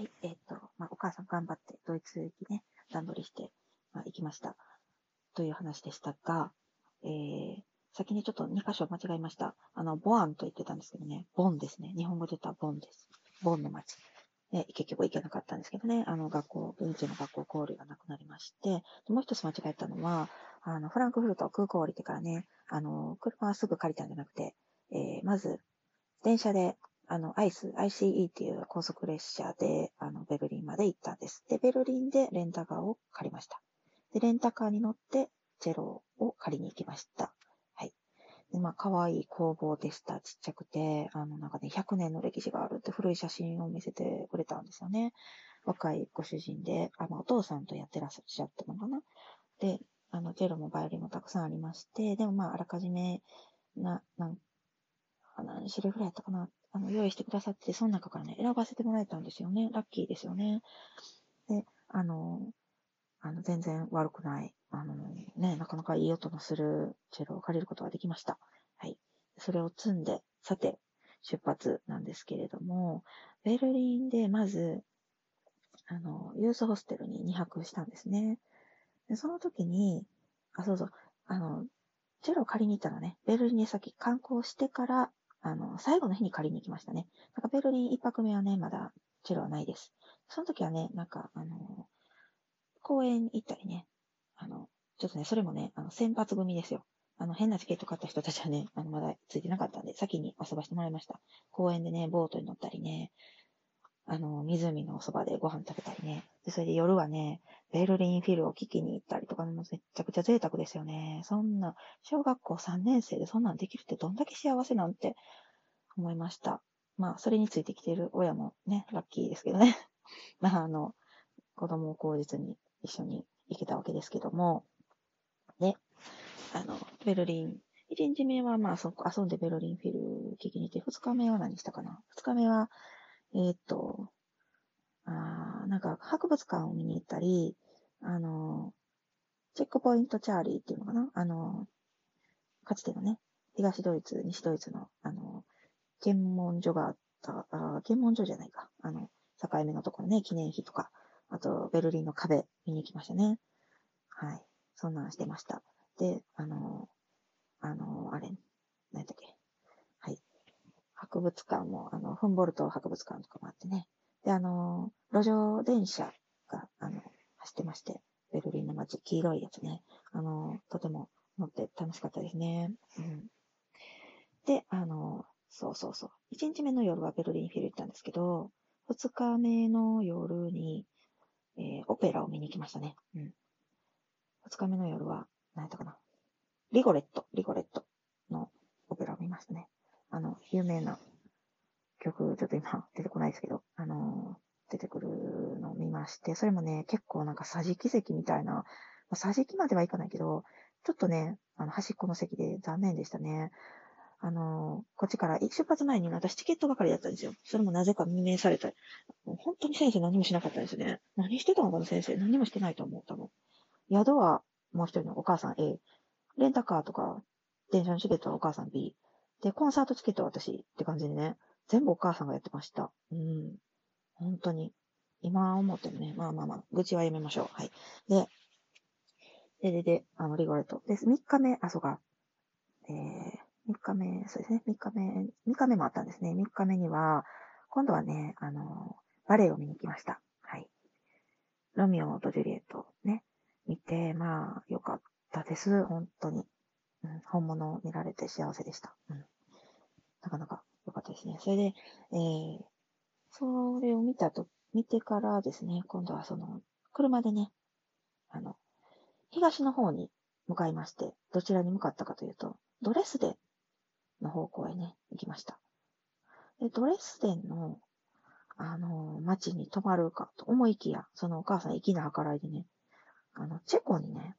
はい、えっ、と、まあ、お母さん頑張ってドイツ行きね、段取りして、まあ、行きました。という話でしたが、えー、先にちょっと2箇所間違えました。あの、ボアンと言ってたんですけどね、ボンですね。日本語で言ったらボンです。ボンの町。ね、結局行けなかったんですけどね、あの学校、現地の学校交流がなくなりまして、もう一つ間違えたのは、あの、フランクフルト空港降りてからね、あの、車はすぐ借りたんじゃなくて、えー、まず、電車であの、アイス、ICE っていう高速列車で、あの、ベルリンまで行ったんです。で、ベルリンでレンタカーを借りました。で、レンタカーに乗って、チェロを借りに行きました。はい。で、まあ、可愛い工房でした。ちっちゃくて、あの、なんかね、100年の歴史があるって古い写真を見せてくれたんですよね。若いご主人で、あ、まあ、お父さんとやってらっしゃったのかな。で、あの、チェロもバイオリンもたくさんありまして、でもまあ、あらかじめ、な、なん、種類ぐらいやったかな。あの、用意してくださって、その中からね、選ばせてもらえたんですよね。ラッキーですよね。で、あの、あの、全然悪くない、あの、ね、なかなかいい音のするチェロを借りることができました。はい。それを積んで、さて、出発なんですけれども、ベルリンでまず、あの、ユースホステルに2泊したんですね。でその時に、あ、そうそう、あの、チェロを借りに行ったらね、ベルリンに先観光してからあの、最後の日に借りに行きましたね。なんかベルリン一泊目はね、まだチェロはないです。その時はね、なんか、あの、公園行ったりね、あの、ちょっとね、それもね、あの、先発組ですよ。あの、変なチケット買った人たちはね、あの、まだついてなかったんで、先に遊ばしてもらいました。公園でね、ボートに乗ったりね、あの、湖のそばでご飯食べたりね。で、それで夜はね、ベルリンフィルを聞きに行ったりとか、もめちゃくちゃ贅沢ですよね。そんな、小学校3年生でそんなんできるってどんだけ幸せなんて思いました。まあ、それについてきている親もね、ラッキーですけどね。まあ、あの、子供を口実に一緒に行けたわけですけども、ね、あの、ベルリン、1日目はまあ、そこ遊んでベルリンフィル聞きに行って、2日目は何したかな ?2 日目は、えー、っと、あなんか博物館を見に行ったり、あの、チェックポイントチャーリーっていうのかな？あの、かつてのね、東ドイツ、西ドイツの、あの、検問所があった、あ検問所じゃないか。あの、境目のところね、記念碑とか、あと、ベルリンの壁見に行きましたね。はい。そんなんしてました。で、あの、あの、あれ、何だっけ？はい博物館も、あの、フンボルト博物館とかもあってね。で、あの、路上電車が、あの、走ってまして、ベルリンの街、黄色いやつね。あの、とても乗って楽しかったですね。うん。で、あの、そうそうそう。1日目の夜はベルリンフィル行ったんですけど、2日目の夜に、えー、オペラを見に行きましたね。うん。2日目の夜は、何やったかな。リゴレット、リゴレットのオペラを見ましたね。あの、有名な曲、ちょっと今出てこないですけど、あの、出てくるのを見まして、それもね、結構なんか桟敷席みたいな、まあ、桟敷まではいかないけど、ちょっとね、あの、端っこの席で残念でしたね。あの、こっちから出発前に私チケット係だったんですよ。それもなぜか未明された。本当に先生何もしなかったですね。何してたのかな先生。何もしてないと思う、多分。宿はもう一人のお母さん A。レンタカーとか、電車のチケットはお母さん B。で、コンサートチケットは私って感じでね、全部お母さんがやってました。うん。本当に。今思ってもね、まあまあまあ、愚痴はやめましょう。はい。で、で、で、で、あの、リゴレット。です、3日目、あ、そうか。えー、3日目、そうですね、3日目、3日目もあったんですね。3日目には、今度はね、あの、バレエを見に行きました。はい。ロミオとジュリエットね、見て、まあ、よかったです。本当に。うん、本物を見られて幸せでした。うん。なかなか良かったですね。それで、えー、それを見たと、見てからですね、今度はその、車でね、あの、東の方に向かいまして、どちらに向かったかというと、ドレスデンの方向へね、行きました。で、ドレスデンの、あの、街に泊まるかと思いきや、そのお母さん粋な計らいでね、あの、チェコにね、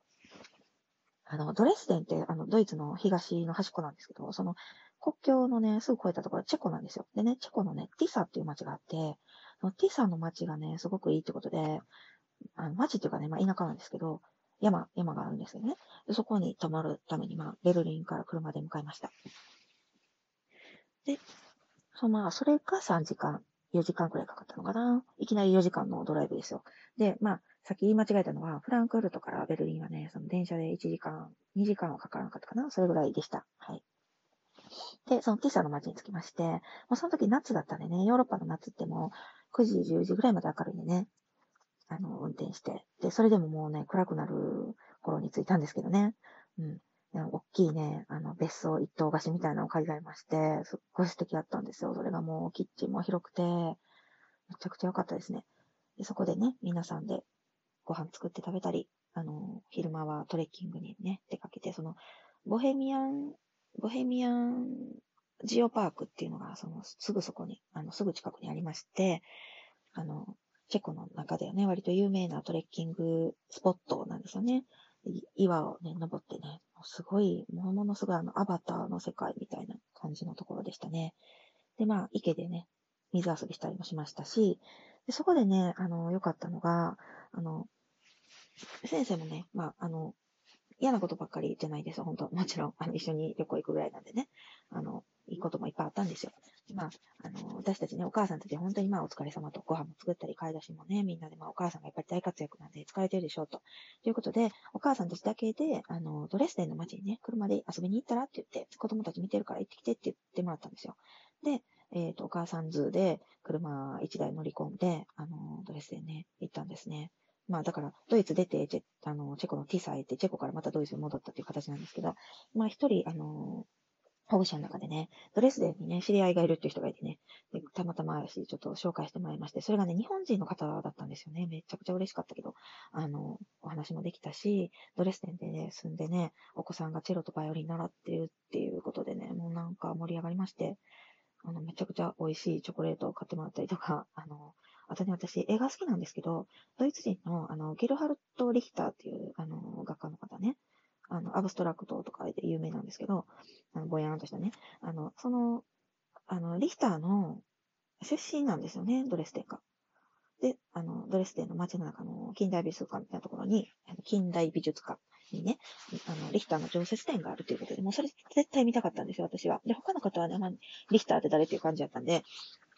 あの、ドレスデンって、あの、ドイツの東の端っこなんですけど、その、国境のね、すぐ越えたところ、チェコなんですよ。でね、チェコのね、ティサっていう街があって、のティサの街がね、すごくいいってことで、あの、街っていうかね、まあ、田舎なんですけど、山、山があるんですよね。でそこに泊まるために、まあ、ベルリンから車で向かいました。で、そのまあ、それが3時間4時間くらいかかったのかな。いきなり4時間のドライブですよ。で、まあ、さっき言い間違えたのは、フランクフルトからベルリンはね、その電車で1時間、2時間はかからなかったかな？それぐらいでした。はい。で、そのティサの街に着きまして、もうその時夏だったんでね、ヨーロッパの夏ってもう9時、10時ぐらいまで明るいんでね、あの、運転して。で、それでももうね、暗くなる頃に着いたんですけどね。うん。大きいね、あの、別荘一棟貸しみたいなのを借りられまして、すっごい素敵だったんですよ。それがもう、キッチンも広くて、めちゃくちゃ良かったですね。でそこでね、皆さんでご飯作って食べたり、あの、昼間はトレッキングにね、出かけて、その、ボヘミアン、ボヘミアンジオパークっていうのが、その、すぐそこに、あの、すぐ近くにありまして、あの、チェコの中ではね、割と有名なトレッキングスポットなんですよね。岩をね、登ってね、すごい、ものすごいあの、アバターの世界みたいな感じのところでしたね。で、まあ、池でね、水遊びしたりもしましたし、でそこでね、あの、良かったのが、あの、先生もね、まあ、あの、嫌なことばっかりじゃないですよ、本当もちろん、あの、一緒に旅行行くぐらいなんでね。あの、いいこともいっぱいあったんですよ。まあ、あの、私たちね、お母さんたち本当にまあお疲れ様と、ご飯も作ったり、買い出しもね、みんなでまあお母さんがやっぱり大活躍なんで疲れてるでしょうと。ということで、お母さんたちだけで、あの、ドレスデンの街にね、車で遊びに行ったらって言って、子供たち見てるから行ってきてって言ってもらったんですよ。で、えっ、ー、と、お母さん図で車1台乗り込んで、あの、ドレスデンね、行ったんですね。まあだから、ドイツ出て、チェあのチェコのティサへ行って、チェコからまたドイツに戻ったっていう形なんですけど、まあ一人、あの、保護者の中でね、ドレスデンにね、知り合いがいるっていう人がいてね、でたまたまし、ちょっと紹介してもらいまして、それがね、日本人の方だったんですよね。めちゃくちゃ嬉しかったけど、あの、お話もできたし、ドレスデンでね、住んでね、お子さんがチェロとバイオリン習ってるっていうことでね、もうなんか盛り上がりまして、あの、めちゃくちゃ美味しいチョコレートを買ってもらったりとか、あの、あとね、私、映画好きなんですけど、ドイツ人の、あの、ゲルハルト・リヒターっていう、あの、画家の方ね、あの、アブストラクトとかで有名なんですけど、あの、ぼやんとしたね。あの、その、あの、リヒターの出身なんですよね、ドレスデンが。で、あの、ドレスデンの街の中の近代美術館みたいなところに、近代美術館にね、あの、リヒターの常設展があるということで、もうそれ絶対見たかったんですよ、私は。で、他の方はね、まあ、リヒターって誰っていう感じだったんで、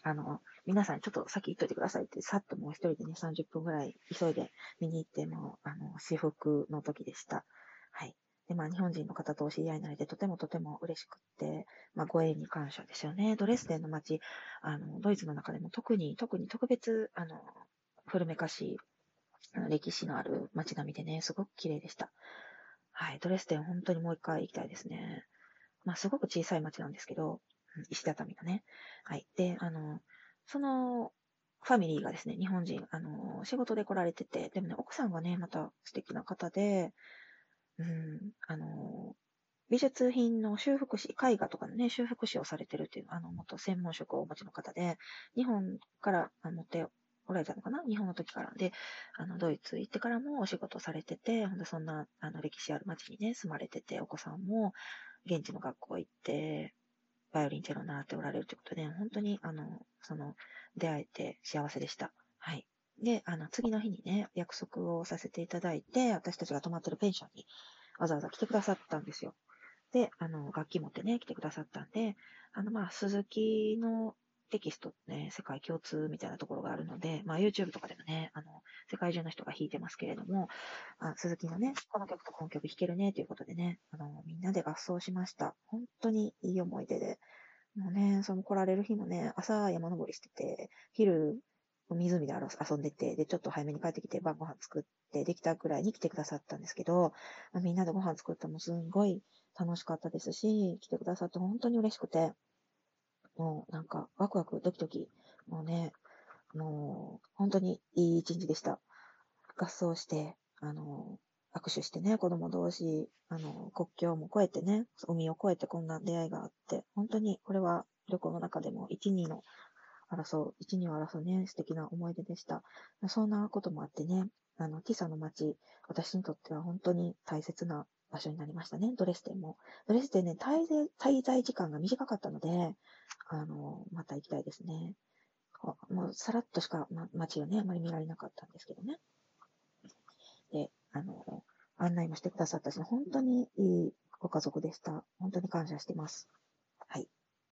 あの、皆さんちょっと先行っといてくださいって、さっともう一人でね、30分ぐらい急いで見に行って、もう、あの、私服の時でした。はい。で、まあ、日本人の方とお知り合いになれて、とてもとても嬉しくって、まあ、ご縁に感謝ですよね。ドレスデンの街、あの、ドイツの中でも特に、特に特別、あの、古めかしい、歴史のある街並みでね、すごく綺麗でした。はい、ドレスデン本当にもう一回行きたいですね。まあ、すごく小さい街なんですけど、石畳のね。はい。で、あの、その、ファミリーがですね、日本人、あの、仕事で来られてて、でもね、奥さんがね、また素敵な方で、うん、あの、美術品の修復師、絵画とかのね、修復師をされてるっていう、あの、元専門職をお持ちの方で、日本から持っておられたのかな？日本の時から。で、あの、ドイツ行ってからもお仕事されてて、ほんとそんな、あの、歴史ある街にね、住まれてて、お子さんも現地の学校行って、バイオリンチェロ習っておられるということで、本当に、あの、その、出会えて幸せでした。はい。で、あの、次の日にね、約束をさせていただいて、私たちが泊まってるペンションにわざわざ来てくださったんですよ。で、あの、楽器持ってね、来てくださったんで、あの、まあ、鈴木のテキストね、世界共通みたいなところがあるので、まあ YouTube とかでもね、あの、世界中の人が弾いてますけれども、あ鈴木のね、この曲とこの曲弾けるね、ということでね、あの、みんなで合奏しました。本当にいい思い出で、もうね、その来られる日もね、朝山登りしてて、昼、湖で遊んでて、で、ちょっと早めに帰ってきて晩ご飯作ってできたくらいに来てくださったんですけど、みんなでご飯作ったのもすんごい楽しかったですし、来てくださって本当に嬉しくて、もうなんかワクワクドキドキ、もうね、もう本当にいい一日でした。合奏して、あの、握手してね、子供同士、あの、国境も越えてね、海を越えてこんな出会いがあって、本当にこれは旅行の中でも1、2の争う、1、2を争うね、素敵な思い出でした。そんなこともあってね、あの、ティサの街、私にとっては本当に大切な場所になりましたね、ドレステンも。ドレステンね、滞在滞在時間が短かったので、あの、また行きたいですね。もうさらっとしか、ま、街をね、あまり見られなかったんですけどね。で、あの、案内もしてくださったし、本当にいいご家族でした。本当に感謝してます。